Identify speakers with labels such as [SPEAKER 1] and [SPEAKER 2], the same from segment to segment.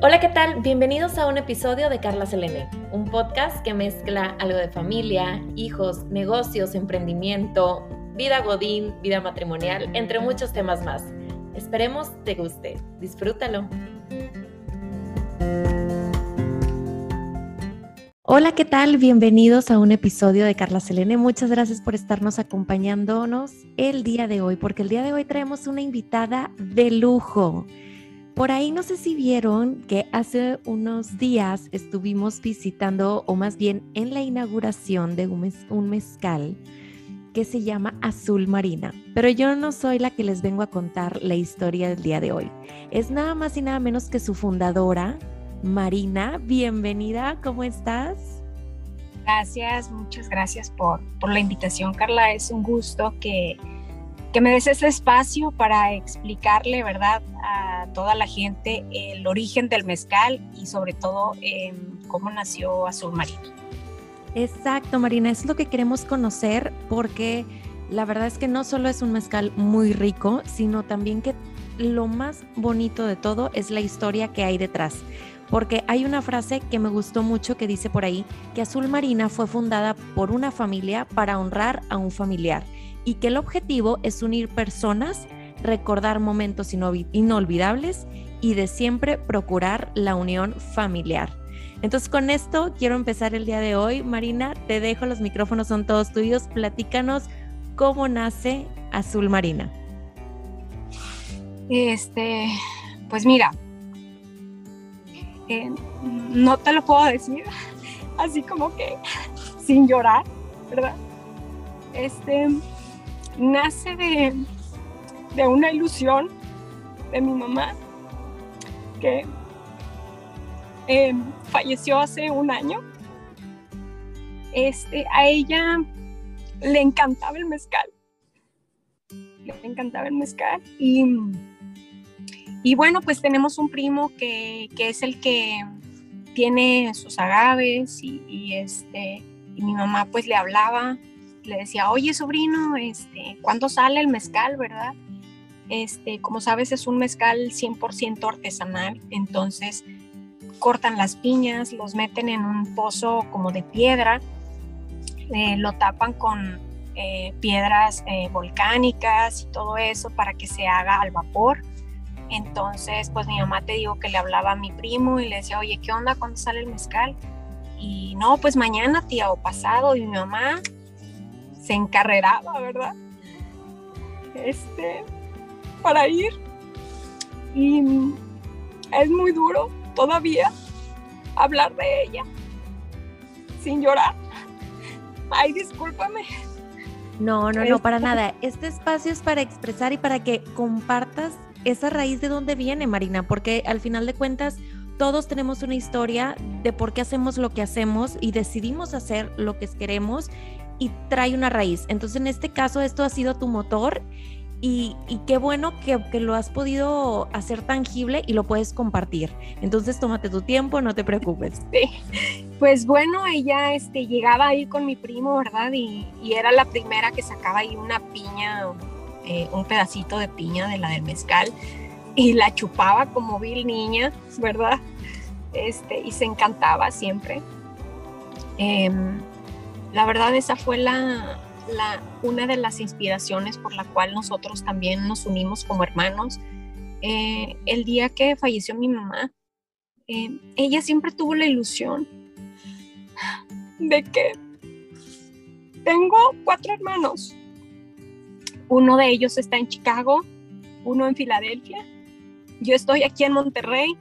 [SPEAKER 1] Hola, ¿qué tal? Bienvenidos a un episodio de Carla Selene, un podcast que mezcla algo de familia, hijos, negocios, emprendimiento, vida godín, vida matrimonial, entre muchos temas más. Esperemos te guste. Disfrútalo. Hola, ¿qué tal? Bienvenidos a un episodio de Carla Selene. Muchas gracias por estarnos acompañándonos el día de hoy, porque el día de hoy traemos una invitada de lujo. Por ahí no sé si vieron que hace unos días estuvimos visitando, o más bien en la inauguración de un, mezcal que se llama Azul Marina. Pero yo no soy la que les vengo a contar la historia del día de hoy. Es nada más y nada menos que su fundadora, Marina. Bienvenida, ¿cómo estás?
[SPEAKER 2] Gracias, muchas gracias por, por la invitación, Carla. Es un gusto que que me des ese espacio para explicarle, ¿verdad?, a toda la gente el origen del mezcal y sobre todo cómo nació Azul Marina.
[SPEAKER 1] Exacto, Marina, es lo que queremos conocer porque la verdad es que no solo es un mezcal muy rico, sino también que lo más bonito de todo es la historia que hay detrás. Porque hay una frase que me gustó mucho que dice por ahí que Azul Marina fue fundada por una familia para honrar a un familiar y que el objetivo es unir personas, recordar momentos inolvidables y de siempre procurar la unión familiar. Entonces con esto quiero empezar el día de hoy. Marina, te dejo, los micrófonos son todos tuyos. Platícanos cómo nace Azul Marina.
[SPEAKER 2] Este, pues mira, eh, no te lo puedo decir así como que sin llorar, ¿verdad? Este, nace de, una ilusión de mi mamá que eh, falleció hace un año. Este, a ella le encantaba el mezcal. Le encantaba el mezcal. Y, y bueno, pues tenemos un primo que, es el que tiene sus agaves y, y, este, y mi mamá pues le hablaba le decía, oye sobrino, este, ¿cuándo sale el mezcal, verdad? Este, como sabes, es un mezcal 100% artesanal, entonces cortan las piñas, los meten en un pozo como de piedra, eh, lo tapan con eh, piedras eh, volcánicas y todo eso para que se haga al vapor. Entonces, pues mi mamá te digo que le hablaba a mi primo y le decía, oye, ¿qué onda? ¿Cuándo sale el mezcal? Y no, pues mañana, tía, o pasado. Y mi mamá, se encarreraba, ¿verdad? Este, para ir. Y es muy duro todavía hablar de ella sin llorar. Ay, discúlpame.
[SPEAKER 1] No, no, no, para nada. Este espacio es para expresar y para que compartas esa raíz de dónde viene, Marina, porque al final de cuentas todos tenemos una historia de por qué hacemos lo que hacemos y decidimos hacer lo que queremos y trae una raíz. Entonces, en este caso, esto ha sido tu motor y, qué bueno que, lo has podido hacer tangible y lo puedes compartir. Entonces, tómate tu tiempo, no te preocupes.
[SPEAKER 2] Sí. Pues bueno, ella este, llegaba ahí con mi primo, ¿verdad? Y, era la primera que sacaba ahí una piña, eh, un pedacito de piña de la del mezcal y la chupaba como vil niña, ¿verdad? Este, y se encantaba siempre. Em, la verdad esa fue la, una de las inspiraciones por la cual nosotros también nos unimos como hermanos. Eh, el día que falleció mi mamá, eh, ella siempre tuvo la ilusión de que tengo cuatro hermanos. Uno de ellos está en Chicago, uno en Filadelfia, yo estoy aquí en Monterrey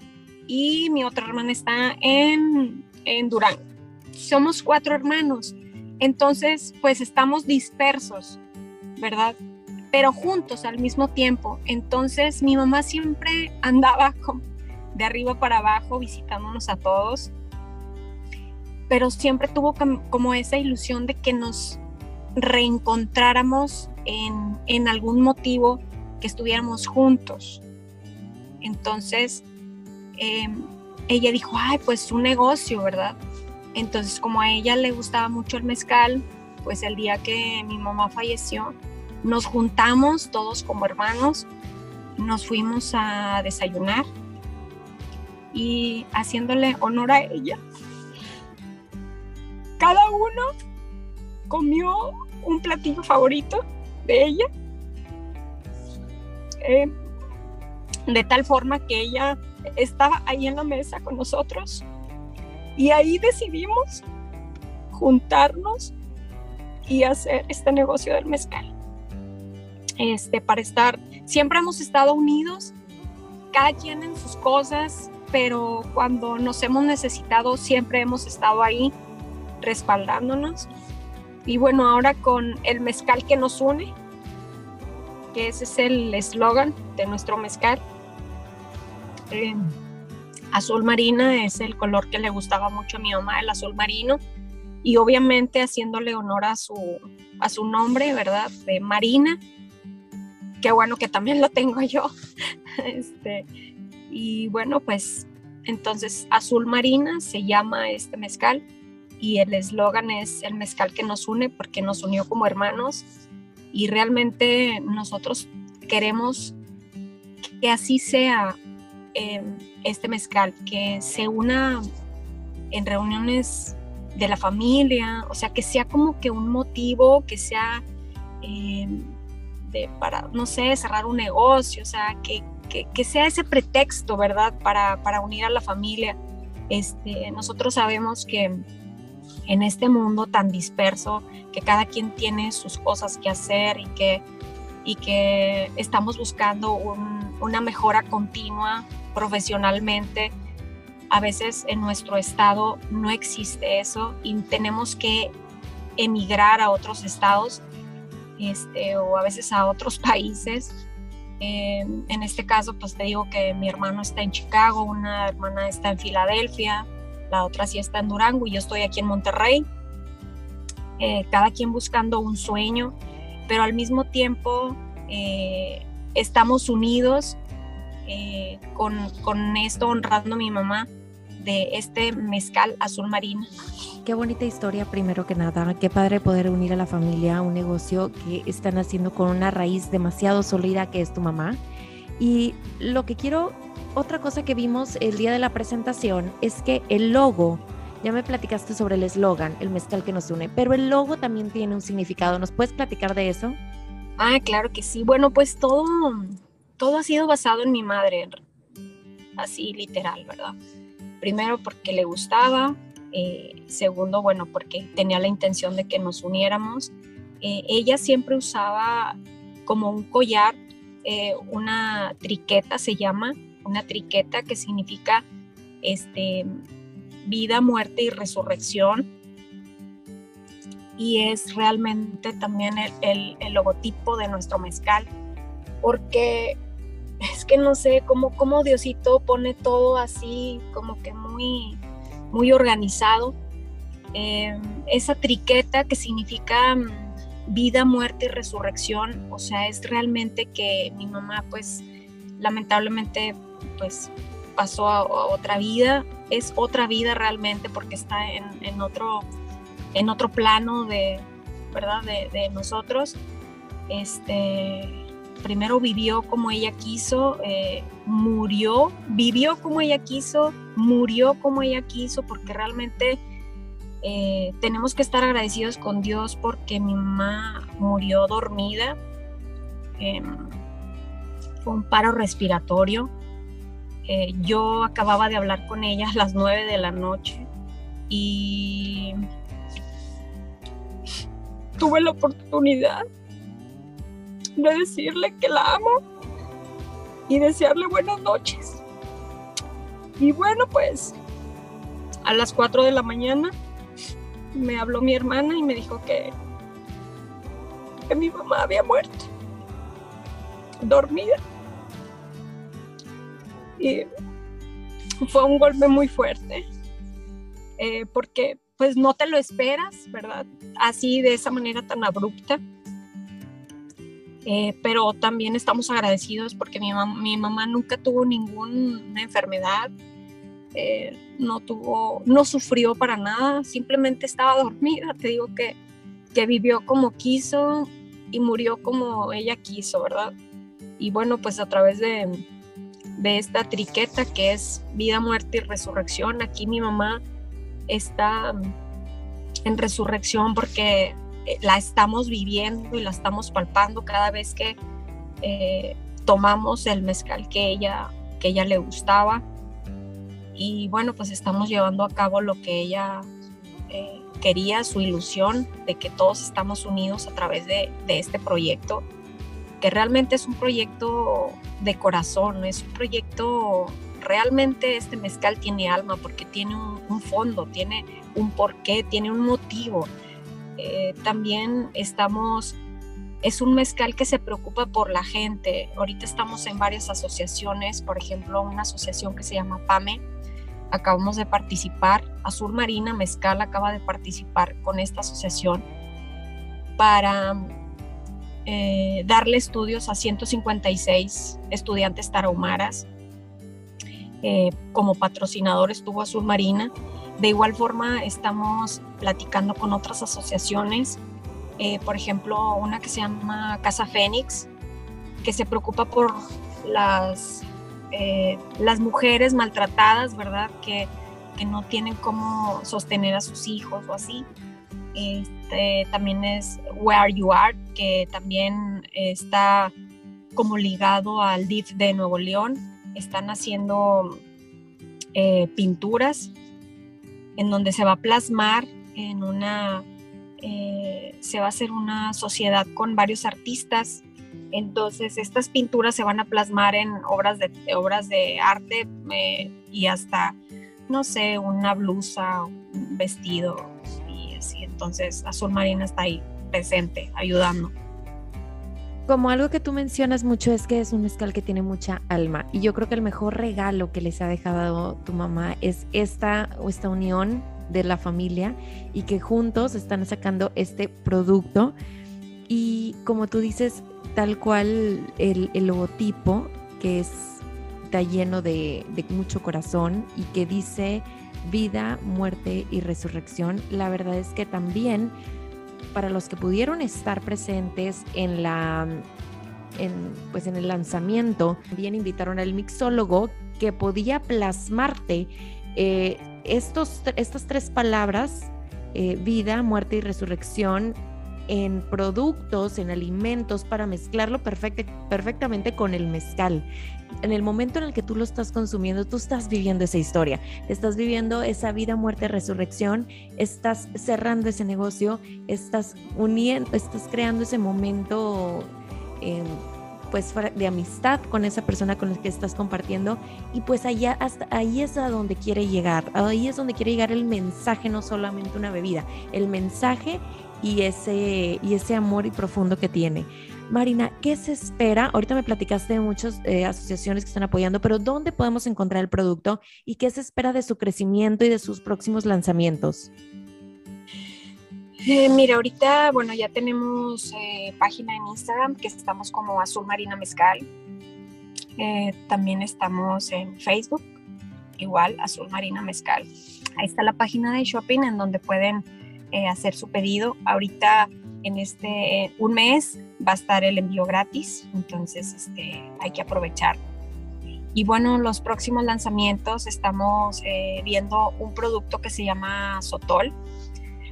[SPEAKER 2] y mi otra hermana está en, en Durán. Somos cuatro hermanos entonces, pues estamos dispersos, ¿verdad? Pero juntos al mismo tiempo. Entonces, mi mamá siempre andaba de arriba para abajo visitándonos a todos, pero siempre tuvo como esa ilusión de que nos reencontráramos en, algún motivo que estuviéramos juntos. Entonces, em, ella dijo, ay, pues un negocio, ¿verdad? Entonces, como a ella le gustaba mucho el mezcal, pues el día que mi mamá falleció, nos juntamos todos como hermanos, nos fuimos a desayunar y haciéndole honor a ella. Cada uno comió un platillo favorito de ella, eh, de tal forma que ella estaba ahí en la mesa con nosotros y ahí decidimos juntarnos y hacer este negocio del mezcal. Este, para estar, siempre hemos estado unidos, cada quien en sus cosas, pero cuando nos hemos necesitado siempre hemos estado ahí respaldándonos. Y bueno, ahora con el mezcal que nos une, que ese es el eslogan de nuestro mezcal. Eh, azul marina es el color que le gustaba mucho a mi mamá, el azul marino. Y obviamente haciéndole honor a su, a su nombre, ¿verdad? De Marina. Qué bueno que también lo tengo yo. este, y bueno, pues entonces azul marina se llama este mezcal y el eslogan es el mezcal que nos une porque nos unió como hermanos y realmente nosotros queremos que así sea em, este mezcal, que se una en reuniones de la familia, o sea, que sea como que un motivo, que sea em, de, para, no sé, cerrar un negocio, o sea, que, que, sea ese pretexto, ¿verdad? Para, para, unir a la familia. Este, nosotros sabemos que en este mundo tan disperso, que cada quien tiene sus cosas que hacer y que, y que estamos buscando una mejora continua profesionalmente, a veces en nuestro estado no existe eso y tenemos que emigrar a otros estados este, o a veces a otros países. en este caso, pues te digo que mi hermano está en Chicago, una hermana está en Filadelfia, la otra sí está en Durango y yo estoy aquí en Monterrey. Eh, cada quien buscando un sueño, pero al mismo tiempo eh, estamos unidos eh, con, con, esto honrando a mi mamá de este mezcal azul marino.
[SPEAKER 1] Qué bonita historia, primero que nada. Qué padre poder unir a la familia a un negocio que están haciendo con una raíz demasiado sólida que es tu mamá. Y lo que quiero otra cosa que vimos el día de la presentación es que el logo, ya me platicaste sobre el eslogan, el mezcal que nos une, pero el logo también tiene un significado. ¿Nos puedes platicar de eso?
[SPEAKER 2] Ah, claro que sí. Bueno, pues todo, todo ha sido basado en mi madre, así literal, ¿verdad? Primero porque le gustaba, eh, segundo, bueno, porque tenía la intención de que nos uniéramos. Eh, ella siempre usaba como un collar, eh, una triqueta se llama, una triqueta que significa este, vida, muerte y resurrección. Y es realmente también el, logotipo de nuestro mezcal, porque es que no sé cómo, cómo Diosito pone todo así, como que muy, muy organizado. Em, esa triqueta que significa mm, vida, muerte y resurrección, o sea, es realmente que mi mamá pues lamentablemente pues pasó a, otra vida, es otra vida realmente porque está en, otro, en otro plano de, ¿verdad? De, nosotros. Este, primero vivió como ella quiso, eh, murió, vivió como ella quiso, murió como ella quiso, porque realmente eh, tenemos que estar agradecidos con Dios porque mi mamá murió dormida. Em, fue un paro respiratorio eh, yo acababa de hablar con ella a las nueve de la noche y tuve la oportunidad de decirle que la amo y desearle buenas noches. Y bueno, pues a las 4 de la mañana me habló mi hermana y me dijo que, que mi mamá había muerto, dormida. Y fue un golpe muy fuerte, eh, porque pues no te lo esperas, ¿verdad? Así de esa manera tan abrupta. Eh, pero también estamos agradecidos porque mi, mamá nunca tuvo ninguna enfermedad, eh, no tuvo, no sufrió para nada, simplemente estaba dormida, te digo que, que vivió como quiso y murió como ella quiso, ¿verdad? Y bueno, pues a través de, de esta triqueta que es vida, muerte y resurrección. Aquí mi mamá está en resurrección porque la estamos viviendo y la estamos palpando cada vez que eh, tomamos el mezcal que ella, que ella le gustaba. Y bueno, pues estamos llevando a cabo lo que ella eh, quería, su ilusión de que todos estamos unidos a través de, este proyecto, que realmente es un proyecto de corazón, es un proyecto, realmente este mezcal tiene alma porque tiene un fondo, tiene un porqué, tiene un motivo eh, también estamos, es un mezcal que se preocupa por la gente. Ahorita estamos en varias asociaciones, por ejemplo, una asociación que se llama PAME. Acabamos de participar, Azul Marina Mezcal acaba de participar con esta asociación para eh, darle estudios a 156 estudiantes tarahumaras. Eh, como patrocinador estuvo Azul Marina de igual forma, estamos platicando con otras asociaciones, eh, por ejemplo, una que se llama Casa Fénix, que se preocupa por las, eh, las mujeres maltratadas, ¿verdad? Que, que, no tienen cómo sostener a sus hijos o así. Este, también es Where You Are, que también está como ligado al DIF de Nuevo León. Están haciendo eh, pinturas en donde se va a plasmar en una, eh, se va a hacer una sociedad con varios artistas. Entonces estas pinturas se van a plasmar en obras de, obras de arte eh, y hasta, no sé, una blusa, un vestido y así. Entonces Azul Marina está ahí presente, ayudando
[SPEAKER 1] como algo que tú mencionas mucho es que es un mezcal que tiene mucha alma y yo creo que el mejor regalo que les ha dejado tu mamá es esta esta unión de la familia y que juntos están sacando este producto. Y como tú dices tal cual el, logotipo que es está lleno de mucho corazón y que dice vida, muerte y resurrección, la verdad es que también para los que pudieron estar presentes en la en, pues en el lanzamiento, también invitaron al mixólogo que podía plasmarte eh, estos, estas tres palabras, eh, vida, muerte y resurrección, en productos, en alimentos, para mezclarlo perfectamente con el mezcal. En el momento en el que tú lo estás consumiendo, tú estás viviendo esa historia, estás viviendo esa vida, muerte, resurrección, estás cerrando ese negocio, estás uniendo, estás creando ese momento eh, pues de amistad con esa persona con la que estás compartiendo. Y pues allá hasta ahí es a donde quiere llegar, ahí es donde quiere llegar el mensaje, no solamente una bebida, el mensaje y ese y ese amor y profundo que tiene. Marina, ¿qué se espera? Ahorita me platicaste de muchas eh, asociaciones que están apoyando, pero ¿dónde podemos encontrar el producto y qué se espera de su crecimiento y de sus próximos lanzamientos?
[SPEAKER 2] Eh, mira, ahorita, bueno, ya tenemos eh, página en Instagram que estamos como Azul Marina Mezcal. también estamos en Facebook, igual Azul Marina Mezcal. Ahí está la página de shopping en donde pueden hacer su pedido. Ahorita en este un mes va a estar el envío gratis, entonces este, hay que aprovechar. Y bueno, los próximos lanzamientos estamos eh, viendo un producto que se llama Sotol.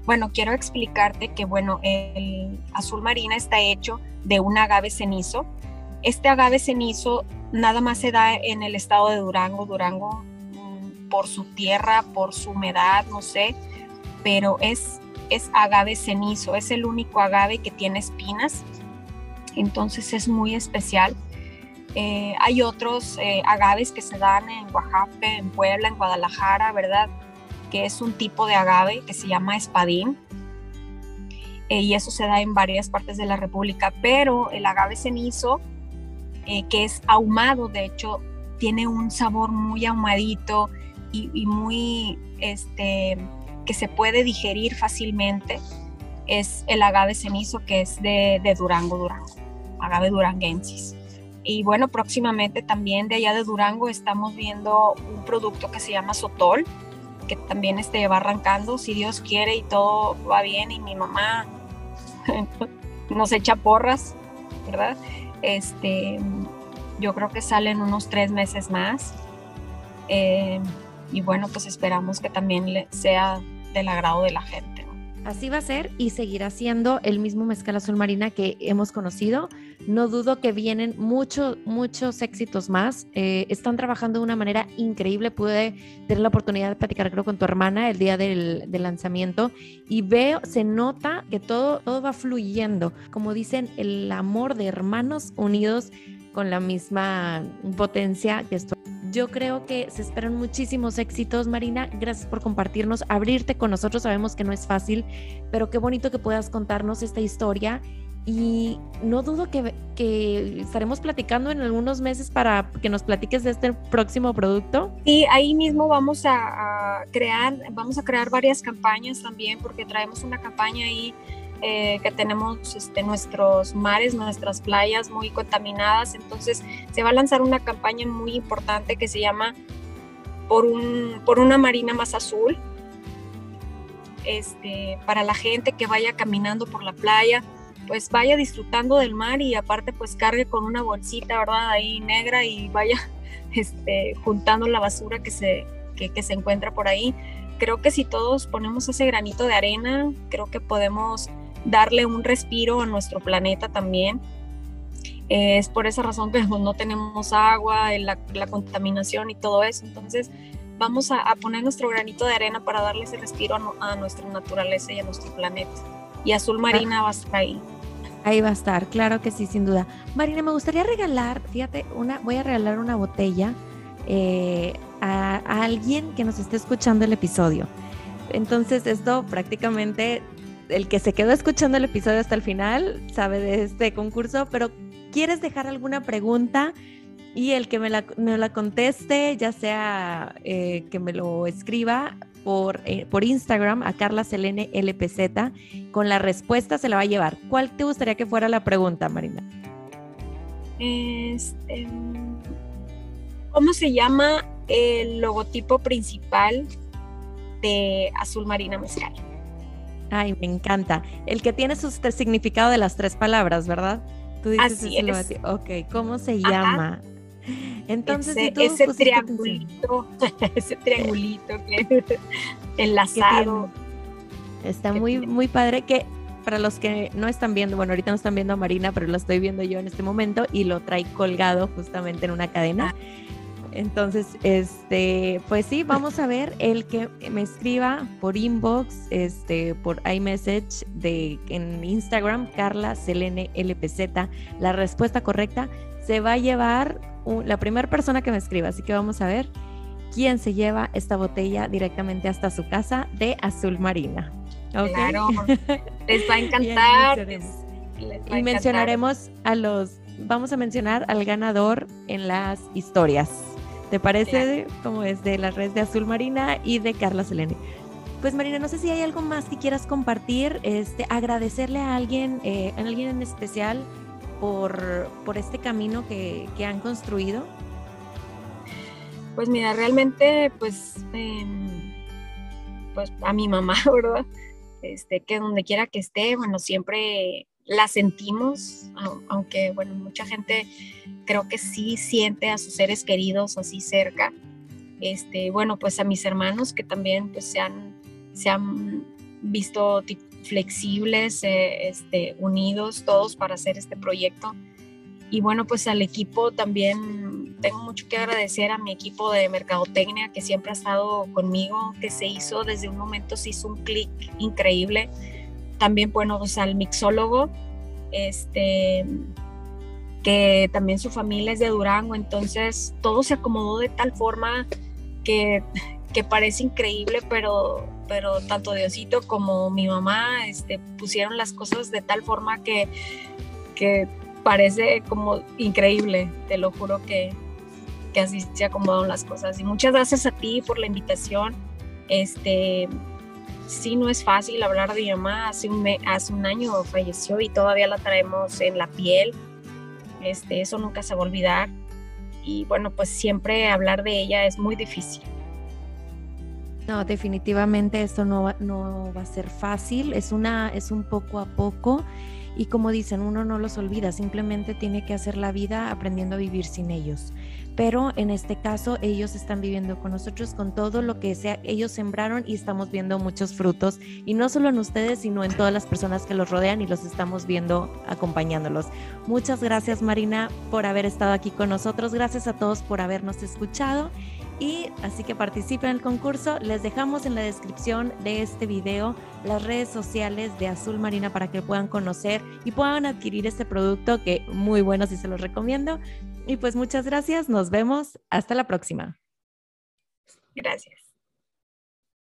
[SPEAKER 2] Bueno, quiero explicarte que bueno, el azul marina está hecho de un agave cenizo. Este agave cenizo nada más se da en el estado de Durango, Durango mm, por su tierra, por su humedad, no sé, pero es es agave cenizo, es el único agave que tiene espinas, entonces es muy especial. Eh, hay otros eh, agaves que se dan en Oaxaca, en Puebla, en Guadalajara, ¿verdad? Que es un tipo de agave que se llama espadín. Eh, y eso se da en varias partes de la República, pero el agave cenizo, que es ahumado, de hecho, tiene un sabor muy ahumadito y, y muy, este, que se puede digerir fácilmente es el agave cenizo que es de, Durango, Durango, agave duranguensis. Y bueno, próximamente también de allá de Durango estamos viendo un producto que se llama Sotol, que también este va arrancando, si Dios quiere y todo va bien y mi mamá nos echa porras, ¿verdad? Este, yo creo que salen unos tres meses más. Eh, y bueno, pues esperamos que también sea del agrado de la gente.
[SPEAKER 1] Así va a ser y seguirá siendo el mismo mezcal azul marina que hemos conocido. No dudo que vienen muchos, muchos éxitos más. Eh, están trabajando de una manera increíble. Pude tener la oportunidad de platicar, creo, con tu hermana el día del, lanzamiento y veo, se nota que todo, todo va fluyendo. Como dicen, el amor de hermanos unidos con la misma potencia que estoy yo creo que se esperan muchísimos éxitos, Marina. Gracias por compartirnos, abrirte con nosotros. Sabemos que no es fácil, pero qué bonito que puedas contarnos esta historia. Y no dudo que, que estaremos platicando en algunos meses para que nos platiques de este próximo producto.
[SPEAKER 2] Y ahí mismo vamos a, a crear, vamos a crear varias campañas también, porque traemos una campaña ahí eh, que tenemos este, nuestros mares, nuestras playas muy contaminadas. Entonces se va a lanzar una campaña muy importante que se llama Por, un, por una marina más azul. Este, para la gente que vaya caminando por la playa, pues vaya disfrutando del mar y aparte pues cargue con una bolsita, ¿verdad? Ahí negra y vaya este, juntando la basura que se, que, que se encuentra por ahí. Creo que si todos ponemos ese granito de arena, creo que podemos darle un respiro a nuestro planeta también. es por esa razón que no tenemos agua, la, la contaminación y todo eso. Entonces vamos a, poner nuestro granito de arena para darle ese respiro a, nuestra naturaleza y a nuestro planeta. Y Azul Marina va a estar ahí.
[SPEAKER 1] Ahí va a estar, claro que sí, sin duda. Marina, me gustaría regalar, fíjate, una, voy a regalar una botella eh, a, a, alguien que nos esté escuchando el episodio. Entonces, esto prácticamente el que se quedó escuchando el episodio hasta el final sabe de este concurso, pero ¿quieres dejar alguna pregunta? Y el que me la, la conteste, ya sea eh, que me lo escriba por, eh, por Instagram a Carla Selene LPZ, con la respuesta se la va a llevar. ¿Cuál te gustaría que fuera la pregunta, Marina?
[SPEAKER 2] Este, ¿Cómo se llama el logotipo principal de Azul Marina Mezcal?
[SPEAKER 1] Ay, me encanta. El que tiene su significado de las tres palabras, ¿verdad?
[SPEAKER 2] Tú dices Así es.
[SPEAKER 1] Ok, ¿cómo se llama?
[SPEAKER 2] Entonces, ese, triangulito, ese triangulito que enlazado.
[SPEAKER 1] Está muy, muy padre que para los que no están viendo, bueno, ahorita no están viendo a Marina, pero lo estoy viendo yo en este momento y lo trae colgado justamente en una cadena. Ah. Entonces, este, pues sí, vamos a ver el que me escriba por inbox, este, por iMessage de en Instagram, Carla Selene LPZ, la respuesta correcta se va a llevar la primera persona que me escriba. Así que vamos a ver quién se lleva esta botella directamente hasta su casa de azul marina.
[SPEAKER 2] Claro, les va a encantar.
[SPEAKER 1] y mencionaremos a los, vamos a mencionar al ganador en las historias. ¿Te parece? Como es de la red de Azul Marina y de Carla Selene. Pues Marina, no sé si hay algo más que quieras compartir, este, agradecerle a alguien, eh, a alguien en especial por, por este camino que, que, han construido.
[SPEAKER 2] Pues mira, realmente, pues, em, pues a mi mamá, ¿verdad? Este, que donde quiera que esté, bueno, siempre la sentimos, aunque bueno, mucha gente creo que sí siente a sus seres queridos así cerca. Este, bueno, pues a mis hermanos que también pues se han, se han visto flexibles, eh, este, unidos todos para hacer este proyecto. Y bueno, pues al equipo también tengo mucho que agradecer a mi equipo de mercadotecnia que siempre ha estado conmigo, que se hizo desde un momento, se hizo un clic increíble también, bueno, pues al mixólogo, este, que también su familia es de Durango, entonces todo se acomodó de tal forma que, que parece increíble, pero, pero tanto Diosito como mi mamá este, pusieron las cosas de tal forma que, que parece como increíble, te lo juro que, que así se acomodaron las cosas. Y muchas gracias a ti por la invitación. Este, sí no es fácil hablar de mi mamá. Hace un, hace un año falleció y todavía la traemos en la piel. Este, eso nunca se va a olvidar. Y bueno, pues siempre hablar de ella es muy difícil.
[SPEAKER 1] No, definitivamente esto no va, no va a ser fácil. Es, una, es un poco a poco. Y como dicen, uno no los olvida, simplemente tiene que hacer la vida aprendiendo a vivir sin ellos. Pero en este caso ellos están viviendo con nosotros con todo lo que sea, ellos sembraron y estamos viendo muchos frutos y no solo en ustedes, sino en todas las personas que los rodean y los estamos viendo acompañándolos. Muchas gracias Marina por haber estado aquí con nosotros, gracias a todos por habernos escuchado y así que participen en el concurso. Les dejamos en la descripción de este video las redes sociales de Azul Marina para que puedan conocer y puedan adquirir este producto que muy bueno si se los recomiendo. Y pues muchas gracias, nos vemos, hasta la próxima.
[SPEAKER 2] Gracias.